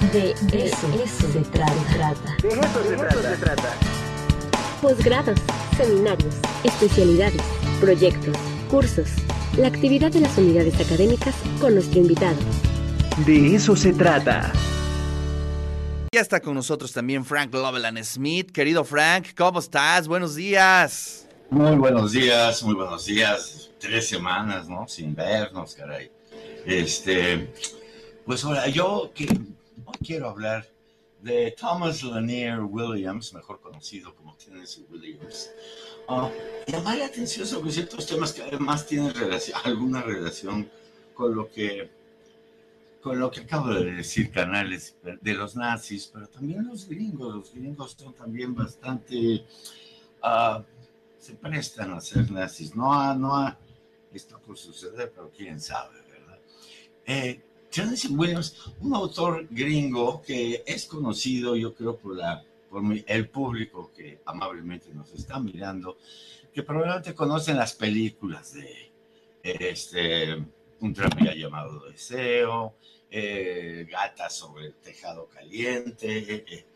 De eso, se trata. De eso se trata. Posgrados, seminarios, especialidades, proyectos, cursos. La actividad de las unidades académicas con nuestro invitado. De eso se trata. Ya está con nosotros también Frank Loveland Smith. Querido Frank, ¿cómo estás? Buenos días. Muy buenos días, muy buenos días. Tres semanas, ¿no? Sin vernos, caray. Este, pues ahora, yo que, hoy quiero hablar de Thomas Lanier Williams, mejor conocido como Tennessee Williams. Uh, llamar la atención sobre ciertos temas que además tienen alguna relación con lo que con lo que acabo de decir, canales de los nazis, pero también los gringos. Los gringos son también bastante. Uh, se prestan a ser nazis. No, a, no a, está por suceder, pero quién sabe, ¿verdad? Eh, Tennessee Williams, un autor gringo que es conocido, yo creo, por, la, por el público que amablemente nos está mirando, que probablemente conocen las películas de este, Un tranvía llamado Deseo, eh, sobre el tejado caliente, eh,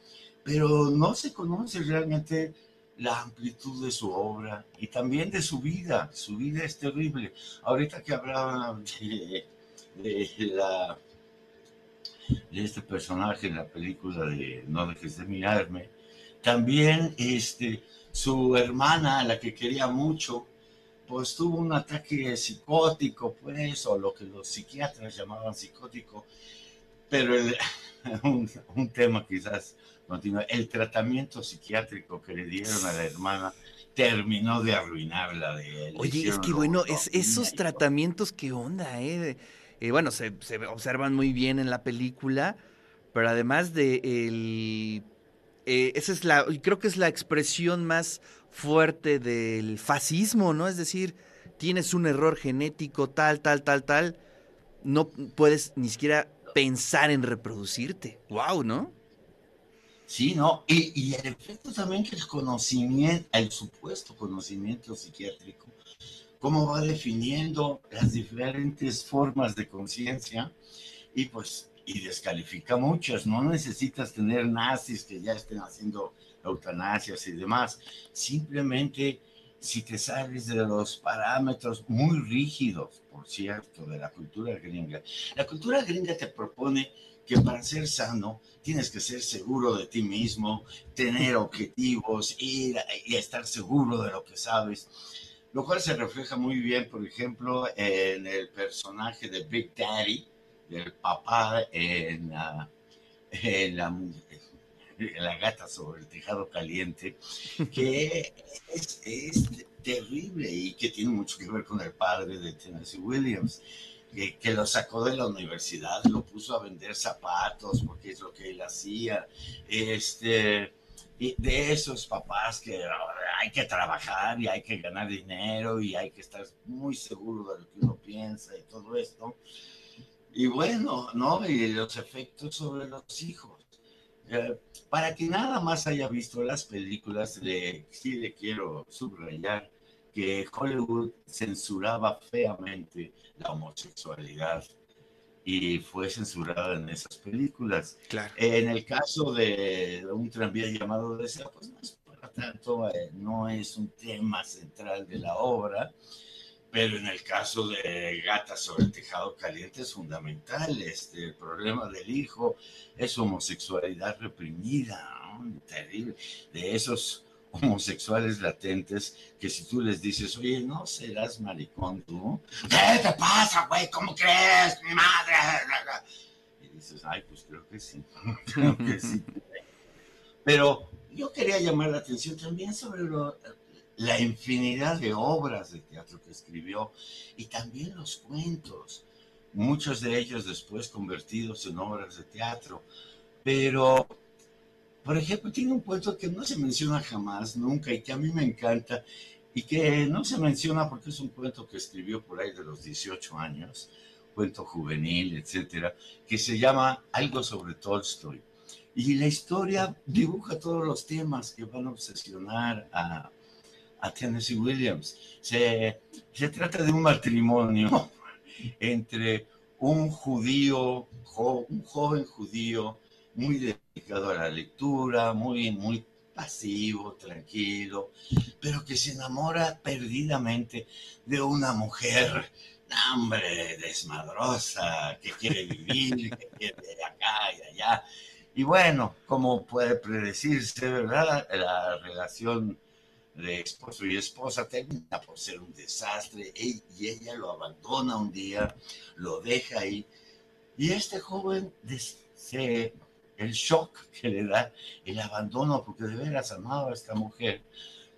pero no se conoce realmente la amplitud de su obra y también de su vida. Su vida es terrible. Ahorita que hablaba de de, la, de este personaje en la película de No dejes de mirarme. También este, su hermana, la que quería mucho, pues tuvo un ataque psicótico, pues, o lo que los psiquiatras llamaban psicótico, pero un, un, tema quizás continúa. El tratamiento psiquiátrico que le dieron a la hermana terminó de arruinarla de él. Oye, es que bueno, es, esos tratamientos, ¿qué onda, eh? Eh, bueno, se, observan muy bien en la película, pero además de el... Eh, esa es la, creo que es la expresión más fuerte del fascismo, ¿no? Es decir, tienes un error genético tal, tal, tal, tal, no puedes ni siquiera pensar en reproducirte. ¡Wow! ¿No? Sí, ¿no? Y, y el efecto también que el conocimiento, el supuesto conocimiento psiquiátrico, cómo va definiendo las diferentes formas de conciencia y pues y descalifica muchas. No necesitas tener nazis que ya estén haciendo eutanasias y demás. Simplemente si te sales de los parámetros muy rígidos, por cierto, de la cultura gringa. La cultura gringa te propone que para ser sano tienes que ser seguro de ti mismo, tener objetivos, ir y estar seguro de lo que sabes lo cual se refleja muy bien, por ejemplo, en el personaje de Big Daddy, del papá en la, en la, gata sobre el tejado caliente, que es, es, terrible y que tiene mucho que ver con el padre de Tennessee Williams. Que, que, lo sacó de la universidad, lo puso a vender zapatos porque es lo que él hacía. Este, de esos papás que hay que trabajar y hay que ganar dinero y hay que estar muy seguro de lo que uno piensa y todo esto. Y bueno, ¿no? Y los efectos sobre los hijos. Eh, para que nada más haya visto las películas, le, sí le quiero subrayar que Hollywood censuraba feamente la homosexualidad y fue censurada en esas películas. En el caso de un tranvía llamado Deseo, pues no es tanto, eh, no es un tema central de la obra, pero en el caso de Gata sobre el tejado caliente es fundamental. Este, el problema del hijo es homosexualidad reprimida, terrible, de esos homosexuales latentes que si tú les dices, oye, no serás maricón tú, ¿qué te pasa, güey? ¿Cómo crees? Mi madre. Y dices, ay, pues creo que sí, creo que sí. Pero yo quería llamar la atención también sobre la infinidad de obras de teatro que escribió y también los cuentos, muchos de ellos después convertidos en obras de teatro. Pero por ejemplo, tiene un cuento que no se menciona jamás, nunca, y que a mí me encanta, y que no se menciona porque es un cuento que escribió por ahí de los 18 años, cuento juvenil, etcétera, que se llama Algo sobre Tolstoy. Y la historia dibuja todos los temas que van a obsesionar a, a Tennessee Williams. Se, se trata de un matrimonio entre un judío, un joven judío, muy dedicado a la lectura, muy, muy pasivo, tranquilo, pero que se enamora perdidamente de una mujer, hambre, desmadrosa, que quiere vivir, que quiere de acá y allá. Y bueno, como puede predecirse, ¿verdad? La relación de esposo y esposa termina por ser un desastre y ella lo abandona un día, lo deja ahí. Y este joven se el shock que le da el abandono, porque de veras amaba a esta mujer,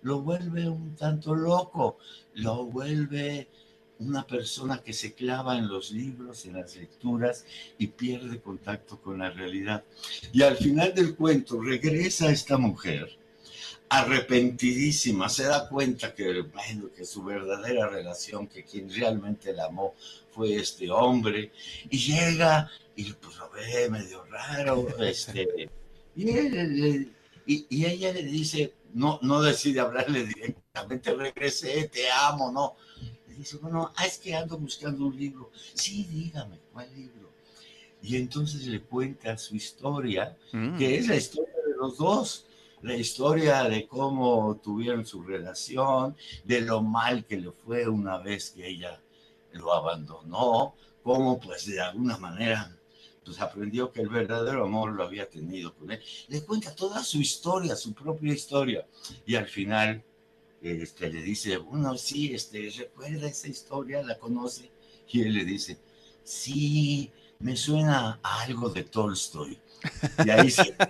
lo vuelve un tanto loco, lo vuelve una persona que se clava en los libros, en las lecturas y pierde contacto con la realidad. Y al final del cuento regresa esta mujer arrepentidísima, se da cuenta que, bueno, que su verdadera relación, que quien realmente la amó fue este hombre, y llega y pues lo ve medio raro, este, y, y, ella le dice, no, no decide hablarle directamente, regresé, te amo, no. Dice, bueno, ah, es que ando buscando un libro. Sí, dígame, ¿cuál libro? Y entonces le cuenta su historia, mm. que es la historia de los dos la historia de cómo tuvieron su relación, de lo mal que le fue una vez que ella lo abandonó, cómo pues de alguna manera pues aprendió que el verdadero amor lo había tenido con él. Le cuenta toda su historia, su propia historia. Y al final este, le dice, bueno, sí, este, recuerda esa historia, la conoce. Y él le dice, sí, me suena a algo de Tolstoy. Y ahí se...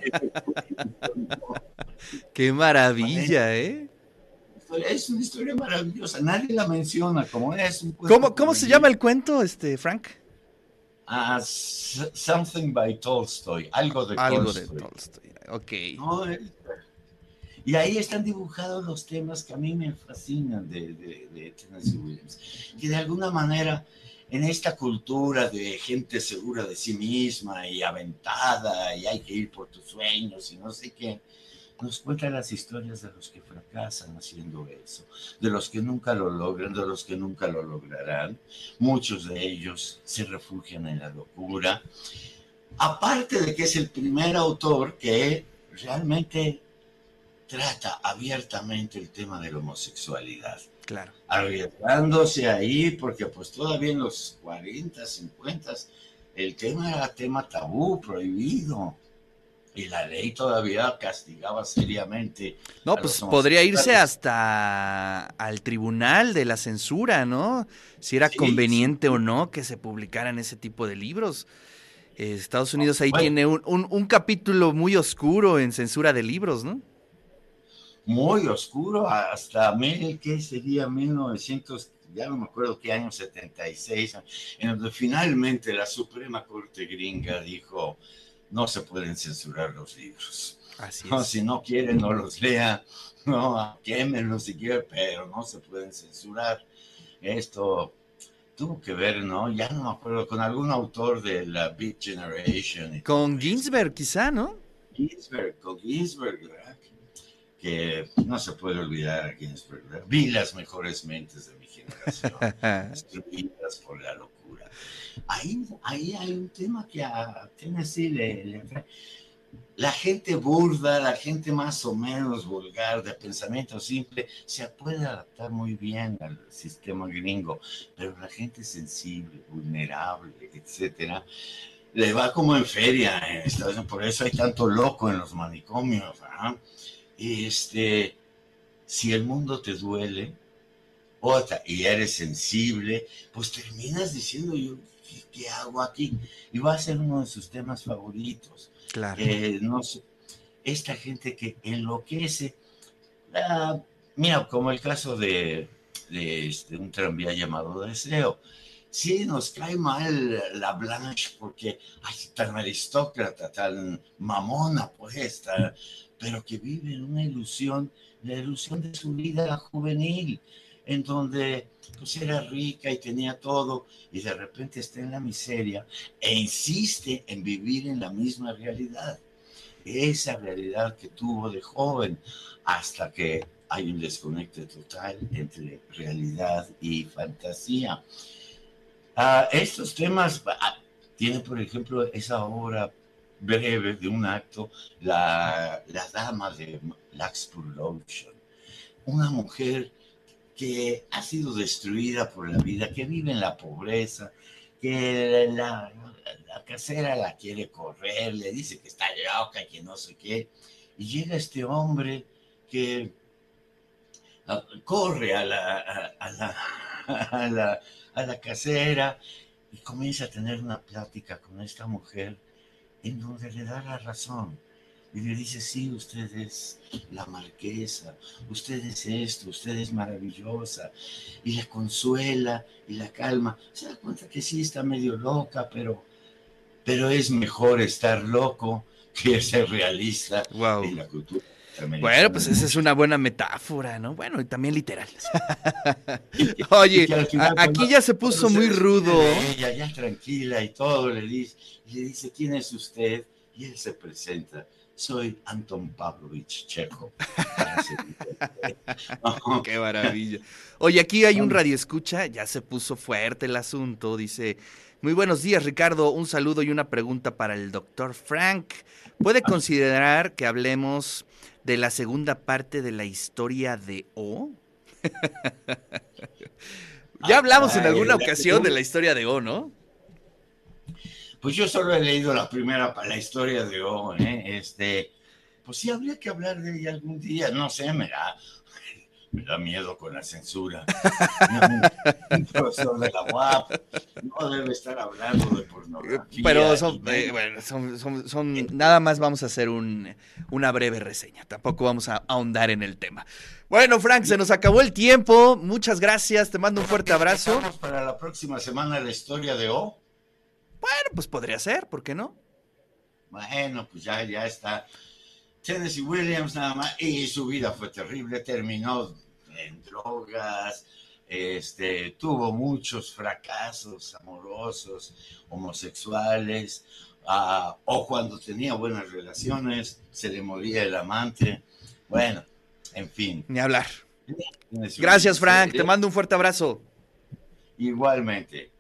Qué maravilla, ¿eh? Es una historia maravillosa, nadie la menciona, como es un ¿Cómo, cómo se llama el cuento, este, Frank? Ah, something by Tolstoy, algo de algo Tolstoy. de Tolstoy, ok. Y ahí están dibujados los temas que a mí me fascinan de, de, de Tennessee Williams, que de alguna manera en esta cultura de gente segura de sí misma y aventada y hay que ir por tus sueños y no sé qué, nos cuenta las historias de los que fracasan haciendo eso, de los que nunca lo logran, de los que nunca lo lograrán. Muchos de ellos se refugian en la locura. Aparte de que es el primer autor que realmente trata abiertamente el tema de la homosexualidad. Claro. Arriesgándose ahí, porque pues todavía en los 40, 50, el tema era tema tabú, prohibido y la ley todavía castigaba seriamente. No, pues podría irse hasta al tribunal de la censura, ¿no? Si era conveniente o no que se publicaran ese tipo de libros. Estados Unidos ahí tiene un, un, capítulo muy oscuro en censura de libros, ¿no? Muy oscuro, hasta mil, ¿qué sería? 1900, ya no me acuerdo qué año, 76, en donde finalmente la Suprema Corte gringa dijo, no se pueden censurar los libros. Así no, si no quieren, no los lea, no, quémenlos si quieren, pero no se pueden censurar. Esto tuvo que ver, ¿no? Ya no me acuerdo, con algún autor de la Beat Generation. Con Ginsberg, quizá, ¿no? Ginsberg, con Ginsberg, ¿verdad? Que no se puede olvidar a Ginsberg. Vi las mejores mentes de mi generación, destruidas por la locura ahí, ahí hay un tema que a Tennessee le, le la gente burda, la gente más o menos vulgar, de pensamiento simple, se puede adaptar muy bien al sistema gringo, pero la gente sensible, vulnerable, etcétera, le va como en feria Unidos, por eso hay tanto loco en los manicomios. Y este, si el mundo te duele, otra, y eres sensible, pues terminas diciendo yo ¿qué hago aquí? Y va a ser uno de sus temas favoritos. Claro. no sé, esta gente que enloquece. mira, como el caso de, este, un tranvía llamado Deseo. Sí, nos cae mal la Blanche porque ay, tan aristócrata, tan mamona, pues, pero que vive en una ilusión, la ilusión de su vida juvenil en donde pues era rica y tenía todo y de repente está en la miseria e insiste en vivir en la misma realidad. Esa realidad que tuvo de joven hasta que hay un desconecte total entre realidad y fantasía. Ah, estos temas, ah, tiene por ejemplo esa obra breve de un acto, la, la dama de Laxpur Lotion, una mujer que ha sido destruida por la vida, que vive en la pobreza, que la, la casera la quiere correr, le dice que está loca, que no sé qué, y llega este hombre que ah, corre a la, a, la, a, la, a la casera y comienza a tener una plática con esta mujer en donde le da la razón. Y le dice, sí, usted es la marquesa, usted es esto, usted es maravillosa. Y la consuela y la calma. Se da cuenta que sí está medio loca, pero, pero es mejor estar loco que ser realista Wow. en la cultura. Bueno, pues esa es una buena metáfora, ¿no? Bueno, y también literal. Oye, a- aquí ya se puso muy rudo. Ella ya tranquila y todo le dice, y le dice, ¿quién es usted? Y él se presenta, soy Anton Pavlovich. No, Qué maravilla. Oye, aquí hay un radio escucha, ya se puso fuerte el asunto, dice, muy buenos días Ricardo, un saludo y una pregunta para el doctor Frank. ¿Puede considerar que hablemos de la segunda parte de la historia de O? ya hablamos en alguna ocasión de la historia de O, ¿no? Pues yo solo he leído la primera para la historia de O, ¿eh? Este, pues sí habría que hablar de ella algún día, no sé, me da, me da miedo con la censura. Un profesor de la UAP no debe estar hablando de pornografía. Pero son, eh, bueno, son, son- son- nada más vamos a hacer un- una breve reseña. Tampoco vamos a ahondar en el tema. Bueno, Frank, se nos acabó el tiempo. Muchas gracias. Te mando un fuerte abrazo. Para la próxima semana la historia de O. Bueno, pues podría ser, ¿por qué no? Bueno, pues ya, ya está. Tennessee Williams nada más, y su vida fue terrible, terminó en drogas, este, tuvo muchos fracasos amorosos, homosexuales, ah, o cuando tenía buenas relaciones, se le moría el amante. Bueno, en fin. Ni hablar. Gracias, Frank. Te mando un fuerte abrazo. Igualmente.